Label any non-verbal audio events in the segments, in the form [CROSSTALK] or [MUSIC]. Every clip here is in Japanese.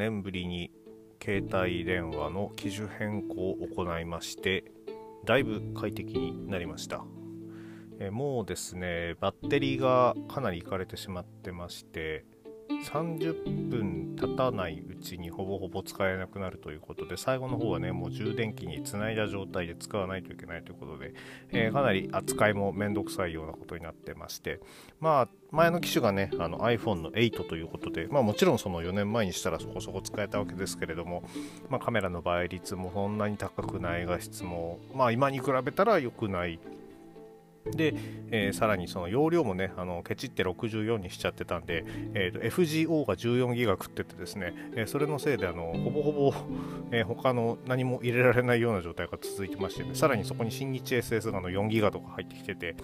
年ぶりに携帯電話の機種変更を行いましてだいぶ快適になりました。えもうですねバッテリーがかなりいかれてしまってまして30分経たないうちにほぼほぼ使えなくなるということで最後の方はねもう充電器につないだ状態で使わないといけないということで、えー、かなり扱いもめんどくさいようなことになってましてまあ前の機種がねあの iPhone の8ということで、まあ、もちろんその4年前にしたらそこそこ使えたわけですけれども、まあ、カメラの倍率もそんなに高くない画質も、まあ、今に比べたら良くないで、えー、さらにその容量もね、あのケチって64にしちゃってたんで、えー、FGO が14ギガ食っててですね、えー、それのせいであのほぼほぼ、えー、他の何も入れられないような状態が続いてまして、ね、さらにそこに新日 SS がの4ギガとか入ってきてて、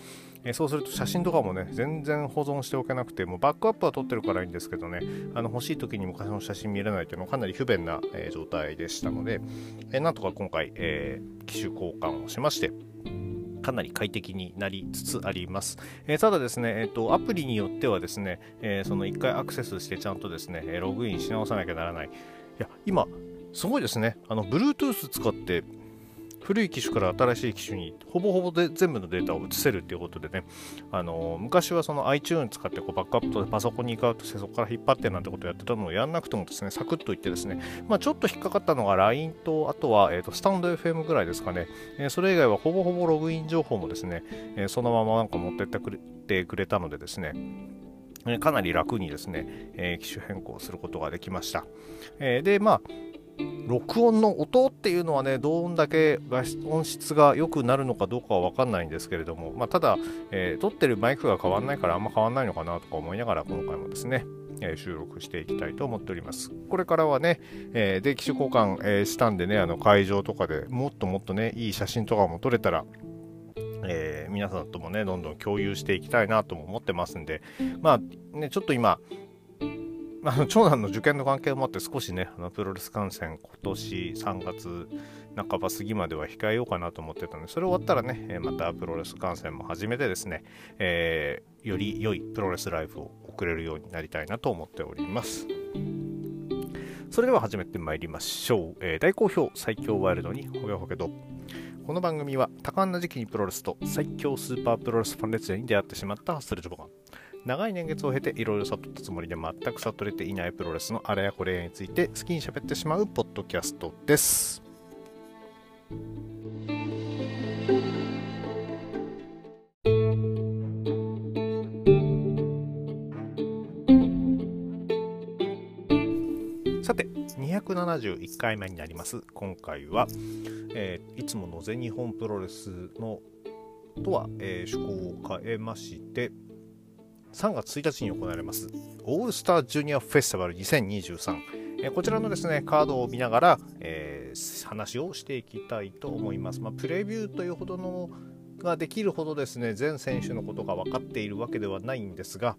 えー、そうすると写真とかもね、全然保存しておけなくて、もうバックアップは撮ってるからいいんですけどね、あの欲しい時に昔の写真見れないというのはかなり不便な、えー、状態でしたので、えー、なんとか今回、えー、機種交換をしまして、かなり快適になりつつあります。えー、ただですね、えーと、アプリによってはですね、えー、その1回アクセスしてちゃんとですね、ログインし直さなきゃならない。いや、今、すごいですね。あの、Bluetooth 使って古い機種から新しい機種にほぼほぼで全部のデータを移せるっていうことでね、あの昔はその iTunes 使ってこうバックアップとパソコンに行かうとしてそこから引っ張ってなんてことをやってたのをやんなくてもですね、サクッといってですね、まあ、ちょっと引っかかったのが LINE と、あとは、えーと、スタンド FM ぐらいですかね、えー、それ以外はほぼほぼログイン情報もですね、えー、そのままなんか持ってってくれてくれたのでですね、かなり楽にですね、えー、機種変更することができました。えー、で、まあ、録音の音っていうのはね、どんだけ音質が良くなるのかどうかは分かんないんですけれども、まあ、ただ、えー、撮ってるマイクが変わんないからあんま変わんないのかなとか思いながら、今回もですね、え、収録していきたいと思っております。これからはね、えー、で、機種交換、えー、したんでね、あの会場とかでもっともっとね、いい写真とかも撮れたら、え、皆さんともね、どんどん共有していきたいなとも思ってますんで、まあね、ちょっと今、あの長男の受験の関係もあって少しねあのプロレス観戦今年3月半ば過ぎまでは控えようかなと思ってたのでそれ終わったらねまたプロレス観戦も始めてですね、えー、より良いプロレスライフを送れるようになりたいなと思っております。それでは始めてまいりましょう、えー、大好評最強ワイルドにほげほげと。この番組は多感な時期にプロレスと最強スーパープロレスファン列伝に出会ってしまったハッスルジョボガン長い年月を経ていろいろ悟ったつもりで全く悟れていないプロレスのあれやこれやについて好きに喋ってしまうポッドキャストです。さて271回目になります今回は、えー、いつもの全日本プロレスのとは、えー、趣向を変えまして3月1日に行われます。オールスタージュニアフェスティバル2023、えこちらのですねカードを見ながら、えー、話をしていきたいと思います、まあ、プレビューというほどのができるほどですね全選手のことが分かっているわけではないんですが、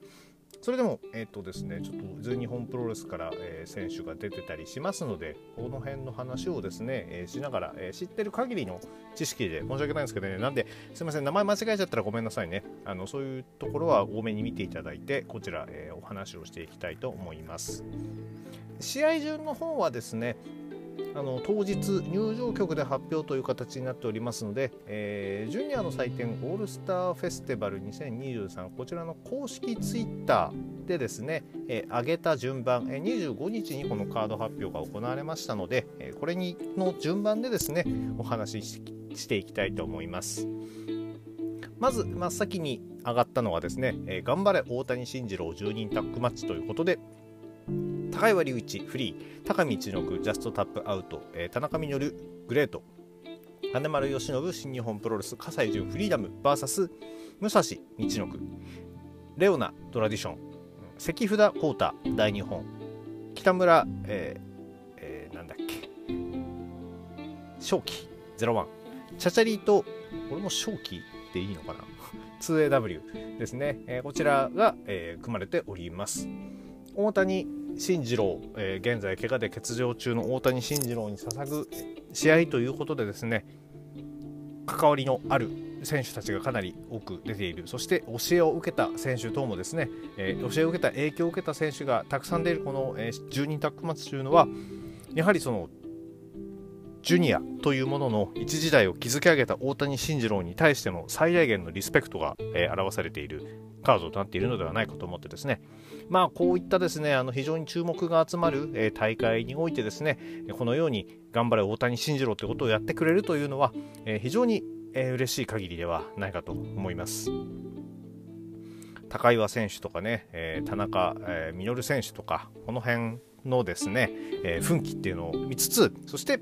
それでも、えっ、ー、とですね、ちょっと全日本プロレスから、えー、選手が出てたりしますので、この辺の話をですね、えー、しながら、え知ってる限りの知識で申し訳ないんですけどね、なんで、すいません、名前間違えちゃったらごめんなさいね。あのそういうところは多めに見ていただいて、こちら、えお話をしていきたいと思います。試合順の方はですね、あの当日入場曲で発表という形になっておりますので、えー、ジュニアの祭典オールスターフェスティバル2023こちらの公式ツイッターでですね、えー、上げた順番、えー、25日にこのカード発表が行われましたので、えー、これにの順番でですねお話ししていきたいと思います。まず真っ先に上がったのはですね、えー、頑張れ大谷慎次郎10人タッグマッチということで高岩隆一フリー高見一之ジャストタップアウト、えー、田中稔グレート金丸義信新日本プロレス葛西潤フリーダム VS 武蔵道之レオナトラディション関札浩太大日本北村、えーえー、なんだっけ正気01チャチャリーとこれも正気でいいのかな？[LAUGHS] 2AW ですね、えー、こちらが、えー、組まれております。大谷慎次郎、えー、現在怪我で欠場中の大谷慎次郎に捧ぐ試合ということでですね関わりのある選手たちがかなり多く出ている。そして教えを受けた選手等もですね、えー、教えを受けた影響を受けた選手がたくさん出る。この、えー、10人タッグマッチというのはやはりそのジュニアというものの一時代を築き上げた大谷慎次郎に対しての最大限のリスペクトが、えー、表されているカードとなっているのではないかと思ってですねまあこういったですねあの非常に注目が集まる、え、大会においてですねこのように頑張れ大谷慎次郎ということをやってくれるというのは、え、非常に、えー、嬉しい限りではないかと思います。高岩選手とかね、えー、田中、えー、稔選手とかこの辺のですね、えー、奮起っていうのを見つつそして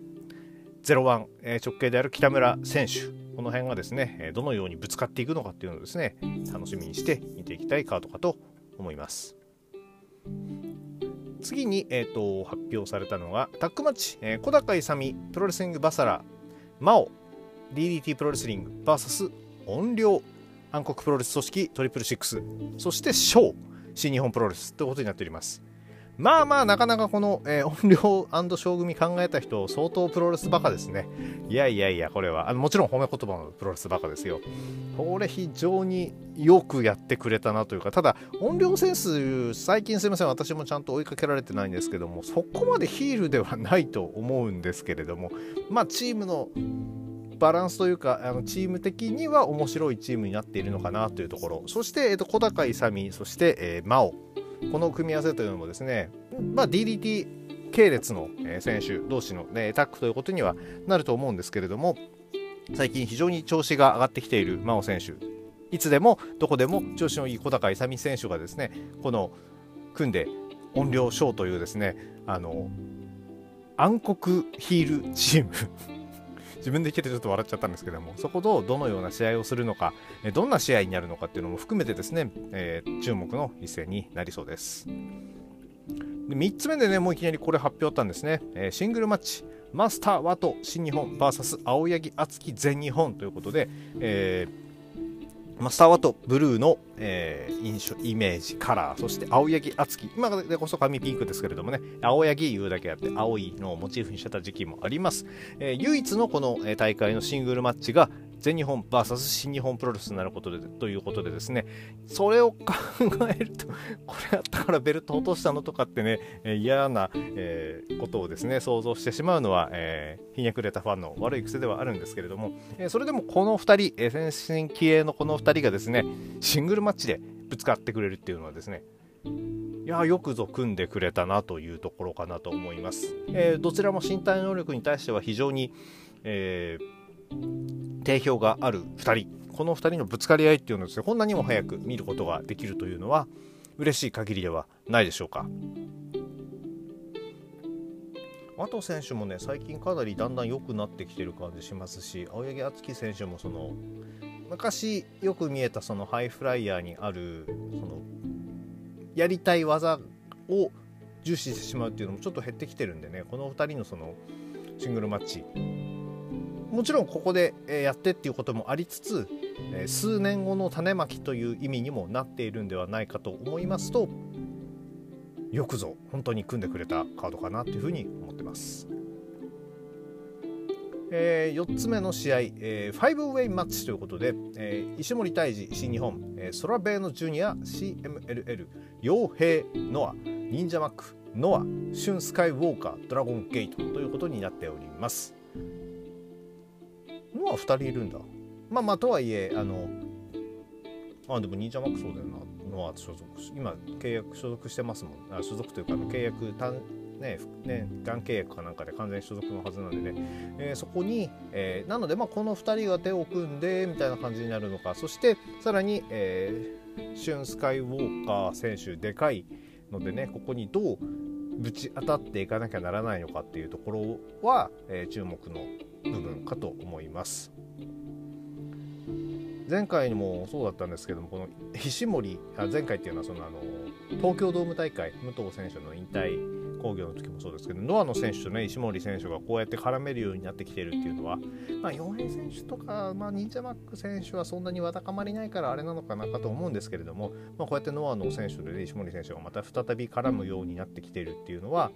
01、え直系である北村選手この辺がですねどのようにぶつかっていくのかっていうのをですね楽しみにして見ていきたいカードかと思います。次に、えーと、発表されたのがタッグマッチ、えー、小高勇プロレスリングバサラマオ DDT プロレスリング VS 音量暗黒プロレス組織トリプルシックスそしてショー新日本プロレスということになっております。まあまあなかなかこの、えー、[LAUGHS] 音量小組考えた人相当プロレスバカですね。いやいやいやこれは。あのもちろん褒め言葉のプロレスバカですよ。これ非常によくやってくれたなというかただ音量センス最近すいません。私もちゃんと追いかけられてないんですけどもそこまでヒールではないと思うんですけれどもまあチームのバランスというかあのチーム的には面白いチームになっているのかなというところ。そして、えーと、小高勇そして、えー、真央。この組み合わせというのもですね、まあ、DDT 系列の選手同士の、ね、タッグということにはなると思うんですけれども最近非常に調子が上がってきている真央選手。いつでもどこでも調子のいい小高勇選手がですねこの組んで音量ショーというですねあの暗黒ヒールチーム。[LAUGHS] 自分で言っててちょっと笑っちゃったんですけどもそことどのような試合をするのかどんな試合になるのかっていうのも含めてですね、えー、注目の一戦になりそうです。で3つ目でねもういきなりこれ発表あったんですね、えー、シングルマッチマスター・ワト新日本 VS 青柳敦樹全日本ということで、えーマスターワトブルーの、えー、印象イメージカラーそして青柳敦樹。今でこそ髪ピンクですけれどもね。青柳言うだけあって青いのをモチーフにしてた時期もあります、えー、唯一のこの大会のシングルマッチが全日本 VS 新日本プロレスになることでということでですねそれを考えるとこれやったからベルト落としたのとかってね、え、嫌な、えー、ことをですね想像してしまうのは、えー、ひねくれたファンの悪い癖ではあるんですけれども、えー、それでもこの2人、えー、先進気鋭のこの2人がですねシングルマッチでぶつかってくれるっていうのはですねいやよくぞ組んでくれたなというところかなと思います、えー、どちらも身体能力に対しては非常に、えー定評がある2人。この2人のぶつかり合いっていうのをですね。こんなにも早く見ることができるというのは嬉しい限りではないでしょうか。あと選手もね最近かなりだんだん良くなってきてる感じしますし青柳敦樹選手もその昔よく見えたそのハイフライヤーにあるそのやりたい技を重視してしまうっていうのもちょっと減ってきてるんでねこの2人のそのシングルマッチ。もちろんここでやってっていうこともありつつ数年後の種まきという意味にもなっているんではないかと思いますとよくぞ本当に組んでくれたカードかなというふうに思ってます。えー、4つ目の試合、えー、5ウェイマッチということで、えー、石森泰治新日本、えー、ソラベーノジュニア CMLL 傭兵ノア忍者マックノアシュンスカイウォーカードラゴンゲートということになっております。のは2人いるんだ。まあまあとはいえあのあでも忍者マックそうだよなノア所属今契約所属してますもん。あ所属というか契約単ねねがん契約かなんかで完全所属のはずなんでね、えー、そこに、えー、なのでまあこの2人が手を組んでみたいな感じになるのか。そしてさらに、えー、シュン・スカイウォーカー選手でかいのでねここにどうぶち当たっていかなきゃならないのかっていうところは、えー、注目の部分かと思います。前回もそうだったんですけどもこの石森あ前回っていうのはそのあの東京ドーム大会武藤選手の引退工業の時もそうですけどノアの選手とね石森選手がこうやって絡めるようになってきてるっていうのは、まあ、洋平選手とか、まあ、忍者マック選手はそんなにわだかまりないからあれなのかなかと思うんですけれども、まあ、こうやってノアの選手で、ね、石森選手がまた再び絡むようになってきてるっていうのは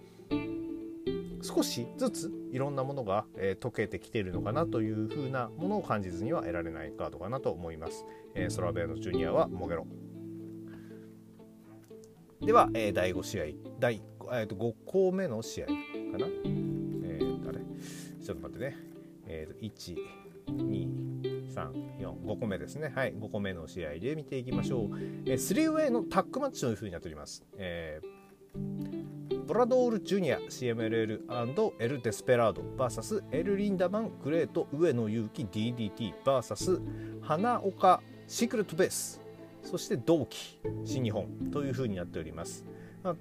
少しずついろんなものが、えー、溶けてきているのかなというふうなものを感じずには得られないカードかなと思います。えー、ソラベーノジュニアはモゲロ。では、えー、第5試合、第、えー、と5個目の試合かな。えー、あれちょっと待ってね。えー、と1、2、3、4、5個目ですね。はい、5個目の試合で見ていきましょう。えー、3ウェイのタッグマッチというふうになっております。えー、ブラドールジュニア CMLL& エル・デスペラード VS エル・リンダマン・グレート上野勇気 DDT VS 花岡シークレットベースそして同期新日本というふうになっております。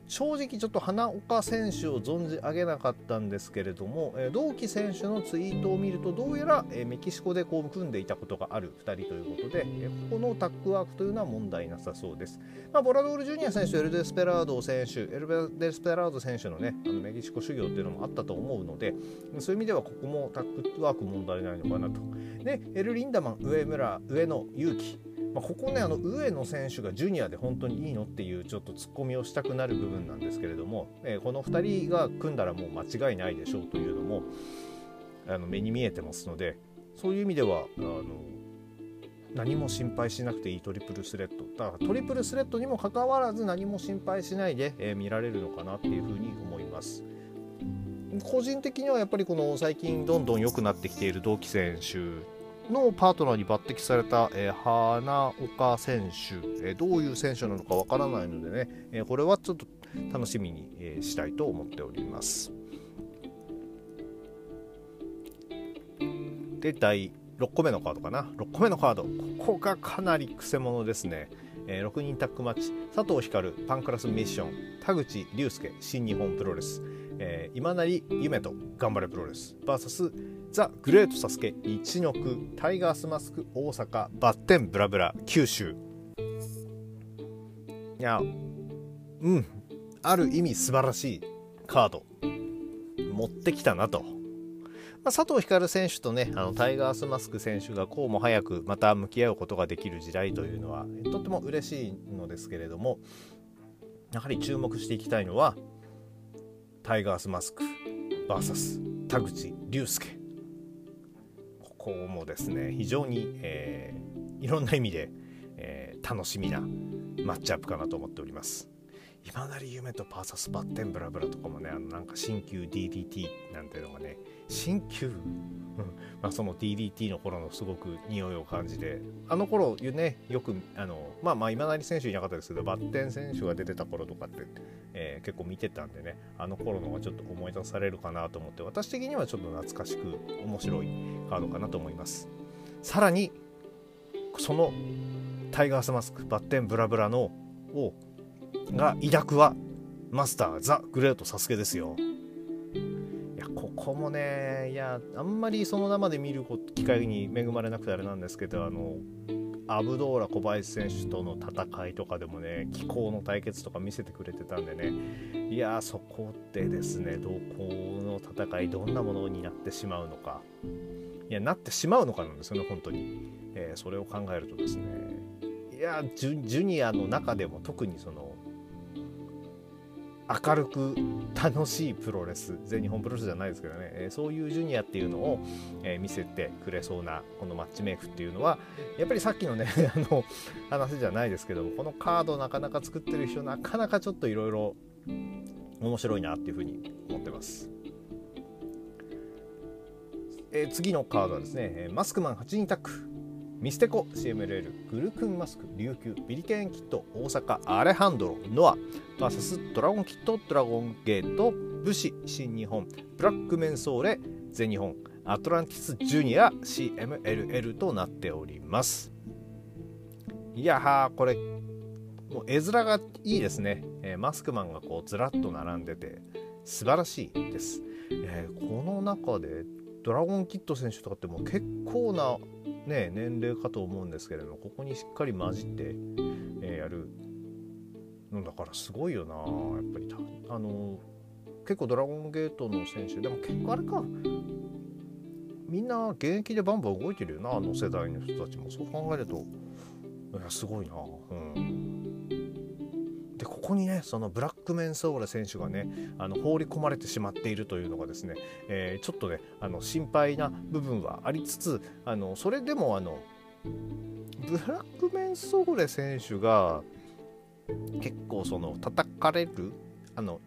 正直ちょっと花岡選手を存じ上げなかったんですけれども、え同期選手のツイートを見るとどうやら、えメキシコでこう組んでいたことがある2人ということで、えここのタッグワークというのは問題なさそうです。まあ、ボラドールジュニア選手エルデスペラード選手エルデスペラード選手のねあのメキシコ修行っていうのもあったと思うのでそういう意味ではここもタッグワーク問題ないのかなと。でエル・リンダマン上村上野勇気まあ、ここねあの上野選手がジュニアで本当にいいのっていうちょっとツッコミをしたくなる部分なんですけれども、えー、この2人が組んだらもう間違いないでしょうというのもあの目に見えてますのでそういう意味ではあの何も心配しなくていいトリプルスレッドだからトリプルスレッドにもかかわらず何も心配しないで、えー、見られるのかなっていうふうに思います。個人的にはやっぱりこの最近どんどん良くなってきている同期選手のパートナーに抜擢された、えー、花岡選手、えー、どういう選手なのかわからないのでね、えー、これはちょっと楽しみに、えしたいと思っております。で、第6個目のカードかな。6個目のカード。ここがかなりくせ者ですね。え6人タッグマッチ。佐藤光、パンクラスミッション。田口竜介、新日本プロレス。えー、今成夢と頑張れプロレス VS ザ・グレートサスケ一ノ区タイガースマスク大阪バッテンブラブラ九州。いやうん。ある意味素晴らしいカード。持ってきたなと、まあ、佐藤光選手とねあのタイガースマスク選手がこうも早くまた向き合うことができる時代というのはとっても嬉しいのですけれどもやはり注目していきたいのはタイガースマスク VS 田口竜介。こもですね非常に、えー、いろんな意味で、えー、楽しみなマッチアップかなと思っております。今成夢とパーサスバッテンブラブラとかもねあのなんか新旧 DDT なんていうのがね新旧？まあ、その DDT の頃のすごく匂いを感じてあの頃ねよくあのまあまあ今成選手いなかったですけどバッテン選手が出てた頃とかって、えー、結構見てたんでねあの頃のがちょっと思い出されるかなと思って私的にはちょっと懐かしく面白いカードかなと思います。さらにそのタイガースマスクバッテンブラブラのをが抱くはマスターザ・グレートサスケですよ。いやこもねいやあんまりその生で見る機会に恵まれなくてあれなんですけどあのアブドーラ小林選手との戦いとかでもね気候の対決とか見せてくれてたんでね。いやそこでですねどこの戦いどんなものになってしまうのか。いやなってしまうのかなんですよね本当に、えー、それを考えるとですね。いやジュニアの中でも特にその明るく楽しいプロレス全日本プロレスじゃないですけどね、え、そういうジュニアっていうのを、え、見せてくれそうなこのマッチメイクっていうのはやっぱりさっきのね [LAUGHS] あの話じゃないですけどこのカードなかなか作ってる人なかなかちょっといろいろ面白いなっていうふうに思ってます。え、次のカードはですねマスクマン8人タックミステコ CMLL グルクンマスク琉球ビリケンキット大阪アレハンドロノア VS ドラゴンキットドラゴンゲート武士新日本ブラックメンソーレ全日本アトランティスジュニア CMLL となっております。いやはこれもう絵面がいいですね、えー、マスクマンがこうずらっと並んでて素晴らしいです、えー、この中でドラゴンキッド選手とかってもう結構なね、年齢かと思うんですけれどもここにしっかり混じって、えー、やるのだからすごいよなやっぱり。あの結構ドラゴンゲートの選手でも結構あれか。みんな現役でバンバン動いてるよなあの世代の人たちも。そう考えるといやすごいな。うん。ここにねそのブラックメンソーレ選手がねあの放り込まれてしまっているというのがですね、えー、ちょっとねあの心配な部分はありつつあのそれでもあのブラックメンソーレ選手が結構その叩かれるあの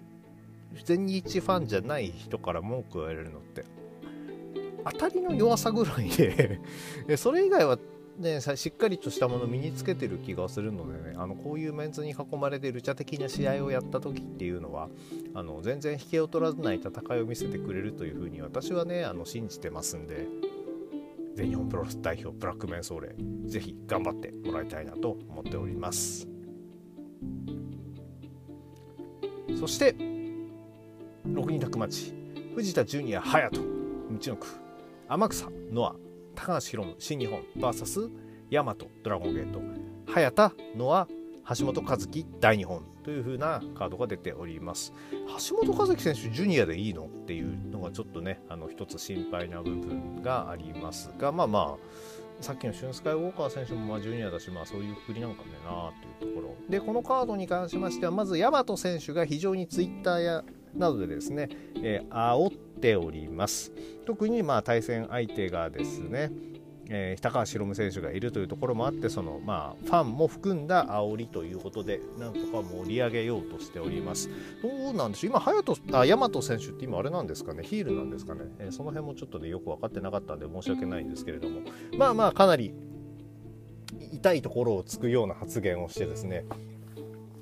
全日ファンじゃない人から文句を言われるのって当たりの弱さぐらいで [LAUGHS] それ以外はね、しっかりとしたもの身につけてる気がするのでねあのこういうメンツに囲まれてルチャ的な試合をやった時っていうのはあの全然引けを取らない戦いを見せてくれるというふうに私はねあの信じてますんで全日本プロレス代表ブラックメンソーレぜひ頑張ってもらいたいなと思っております。そして6人宅町藤田ジュニア隼人道の区天草ノア高橋宏夢新日本 VS 大和ドラゴンゲート早田ノア橋本和樹大日本という風なカードが出ております。橋本和樹選手ジュニアでいいのっていうのがちょっとねあの一つ心配な部分がありますがまあまあさっきのシュンスカイウォーカー選手もまあジュニアだし、まあ、そういうくりなんかねなというところ。でこのカードに関しましてはまず大和選手が非常にツイッターやなどでですね、えー、煽ってております。特にまあ対戦相手がですねえー、高橋宏夢選手がいるというところもあってその、まあ、ファンも含んだ煽りということでなんとか盛り上げようとしております。どうなんでしょう？今隼人あ大和選手って今あれなんですかね？ヒールなんですかね、えー、その辺もちょっとねよく分かってなかったんで申し訳ないんですけれども。まあまあかなり痛いところをつくような発言をしてですね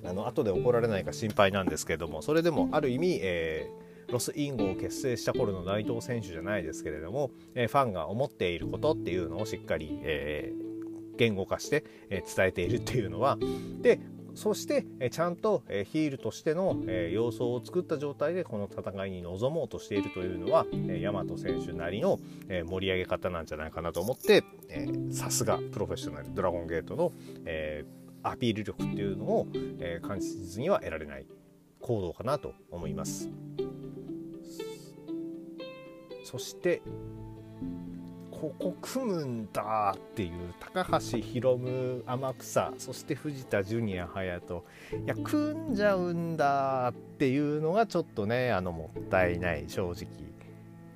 あの後で怒られないか心配なんですけれどもそれでもある意味、えーロスインゴを結成した頃の内藤選手じゃないですけれども、えファンが思っていることっていうのをしっかり、え言語化して、え伝えているっていうのはでそしてちゃんとヒールとしての様相を作った状態でこの戦いに臨もうとしているというのは大和選手なりの盛り上げ方なんじゃないかなと思ってさすがプロフェッショナルドラゴンゲートのアピール力っていうのを感じずには得られない行動かなと思います。そしてここ組むんだっていう高橋宏夢天草そして藤田ジュニア隼人。いや組んじゃうんだっていうのがちょっとねあのもったいない正直。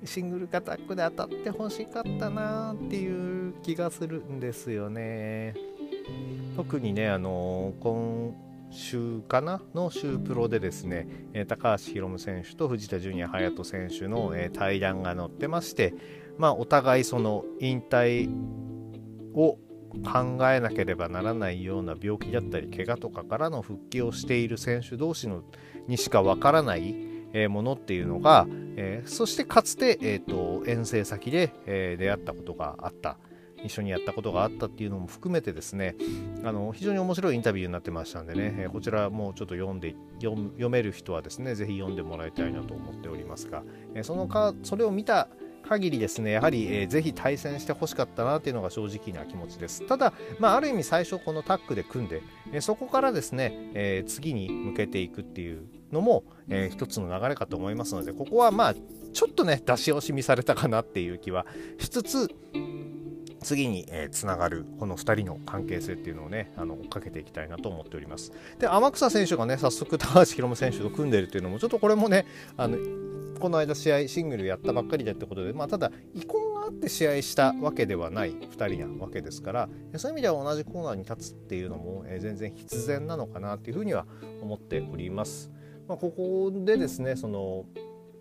シングルカタックで当たってほしかったなっていう気がするんですよね。特にねあの今週かなの週プロでですね、え高橋宏夢選手と藤田ジュニア隼人選手の、え対談が載ってまして、まあ、お互いその引退を考えなければならないような病気だったり怪我とかからの復帰をしている選手同士のにしかわからないものっていうのが、え、そしてかつて、えーと、遠征先で、え、出会ったことがあった。一緒にやったことがあったっていうのも含めてですねあの非常に面白いインタビューになってましたんでね、えこちらもうちょっと読んで読める人はですねぜひ読んでもらいたいなと思っておりますが、えそのかそれを見た限りですねやはり、えー、ぜひ対戦してほしかったなというのが正直な気持ちです。ただ、まあ、ある意味最初このタッグで組んで、えー、そこからですね、えー、次に向けていくっていうのも、えー、一つの流れかと思いますのでここはまあちょっとね出し惜しみされたかなっていう気はしつつ次に、えー、つながるこの2人の関係性っていうのをねあの追っかけていきたいなと思っておりますで天草選手がね早速高橋宏夢選手と組んでいるというのもちょっとこれもねあのこの間試合シングルやったばっかりだってことで、まあ、ただ遺恨があって試合したわけではない2人なわけですからそういう意味では同じコーナーに立つっていうのも、えー、全然必然なのかなっていうふうには思っております。まあ、ここでですねその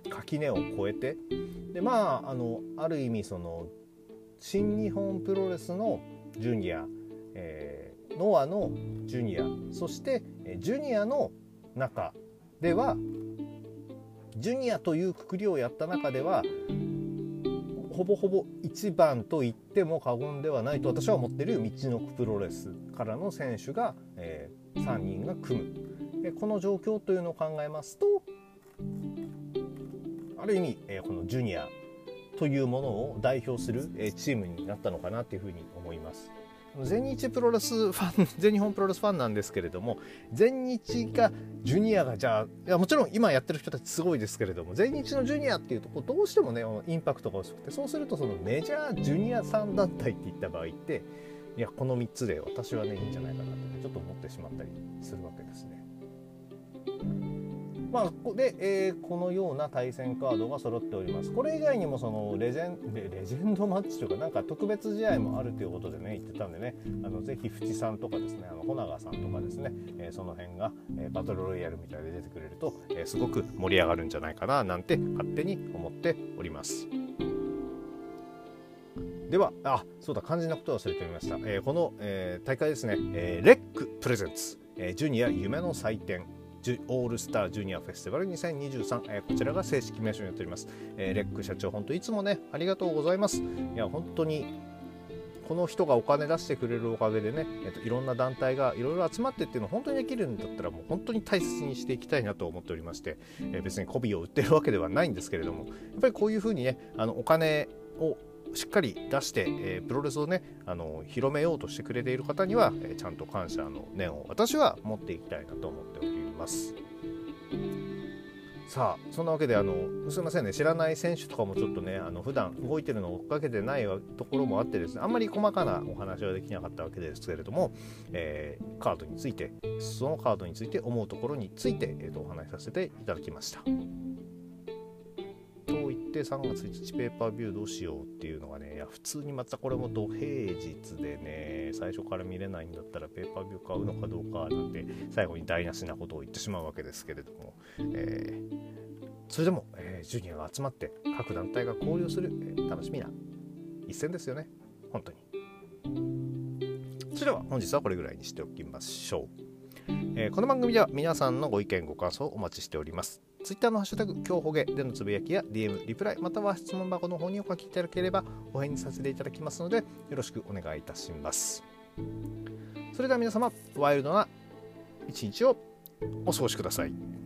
垣根を越えてでまああのある意味その新日本プロレスのジュニア、えー、ノアのジュニアそしてジュニアの中ではジュニアというくくりをやった中ではほぼほぼ一番と言っても過言ではないと私は思っている道のくプロレスからの選手が、えー、3人が組む。でこの状況というのを考えますとある意味、えー、このジュニアというものを代表するチームになったのかなというふうに思います。全日プロレスファン [LAUGHS] 全日本プロレスファンなんですけれども全日がジュニアがじゃあいやもちろん今やってる人たちすごいですけれども全日のジュニアっていうとこどうしてもねインパクトが薄くてそうするとそのメジャージュニア3団体っていった場合っていやこの3つで私はねいいんじゃないかなってちょっと思ってしまったりするわけですね。まあ、で、えー、このような対戦カードが揃っております。これ以外にもそのレジェンレレジェンドマッチというかなんか特別試合もあるということでね言ってたんでね。あのぜひ淵さんとかですねあの穂永さんとかですね、えー、その辺が、えー、バトルロイヤルみたいで出てくれると、えー、すごく盛り上がるんじゃないかななんて勝手に思っております。ではあそうだ肝心なことを忘れておりました、えー、この、えー、大会ですね、えー、レックプレゼンツ、えー、ジュニア夢の祭典。オールスタージュニアフェスティバル2023、えー、こちらが正式名称になっております、えー、レック社長本当いつもねありがとうございますいや本当にこの人がお金出してくれるおかげでね、えーと、いろんな団体がいろいろ集まってっていうのを本当にできるんだったらもう本当に大切にしていきたいなと思っておりまして、えー、別に媚びを売ってるわけではないんですけれどもやっぱりこういうふうにねあのお金をしっかり出して、えー、プロレスをねあの広めようとしてくれている方には、えー、ちゃんと感謝の念を私は持っていきたいなと思っております。さあそんなわけであのすいませんね知らない選手とかもちょっとねあの普段動いてるのを追っかけてないところもあってですねあんまり細かなお話はできなかったわけですけれども、えー、カードについてそのカードについて思うところについて、えーとお話しさせていただきました。って3月1日ペーパービューどうしようっていうのがねいや普通にまたこれも土平日でね最初から見れないんだったらペーパービュー買うのかどうかなんて最後に台無しなことを言ってしまうわけですけれども、えー、それでも、えー、ジュニアが集まって各団体が交流する、えー、楽しみな一戦ですよね。本当に。それでは本日はこれぐらいにしておきましょう。えー、この番組では皆さんのご意見ご感想をお待ちしております。Twitter のハッシュタグ、今日ほげでのつぶやきや DM、リプライ、または質問箱の方にお書きいただければお返事させていただきますので、よろしくお願いいたします。それでは皆様、ワイルドな一日をお過ごしください。